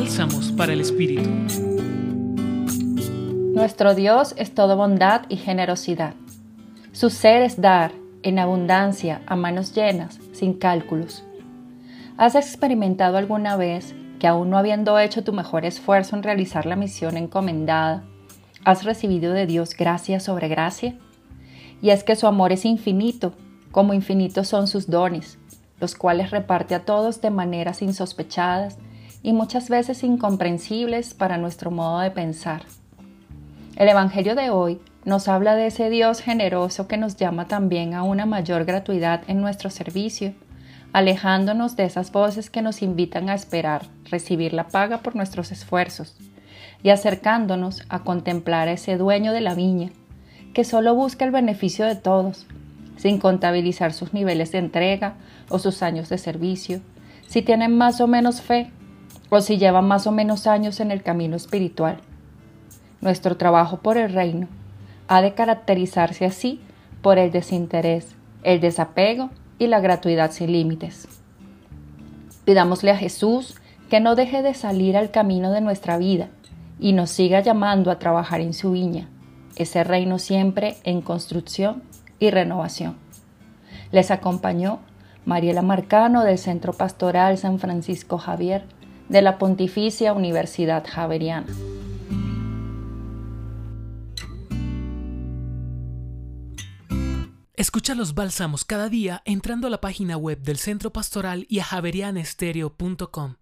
Bálsamos para el Espíritu. Nuestro Dios es todo bondad y generosidad. Su ser es dar, en abundancia, a manos llenas, sin cálculos. ¿Has experimentado alguna vez que aún no habiendo hecho tu mejor esfuerzo en realizar la misión encomendada, has recibido de Dios gracia sobre gracia? Y es que su amor es infinito, como infinitos son sus dones, los cuales reparte a todos de maneras insospechadas y muchas veces incomprensibles para nuestro modo de pensar. El Evangelio de hoy nos habla de ese Dios generoso que nos llama también a una mayor gratuidad en nuestro servicio, alejándonos de esas voces que nos invitan a esperar recibir la paga por nuestros esfuerzos y acercándonos a contemplar a ese dueño de la viña, que solo busca el beneficio de todos, sin contabilizar sus niveles de entrega o sus años de servicio, si tienen más o menos fe o si llevan más o menos años en el camino espiritual. Nuestro trabajo por el reino ha de caracterizarse así por el desinterés, el desapego y la gratuidad sin límites. Pidámosle a Jesús que no deje de salir al camino de nuestra vida y nos siga llamando a trabajar en su viña, ese reino siempre en construcción y renovación. Les acompañó Mariela Marcano del Centro Pastoral San Francisco Javier de la Pontificia Universidad Javeriana. Escucha los bálsamos cada día entrando a la página web del Centro Pastoral y a javerianestereo.com.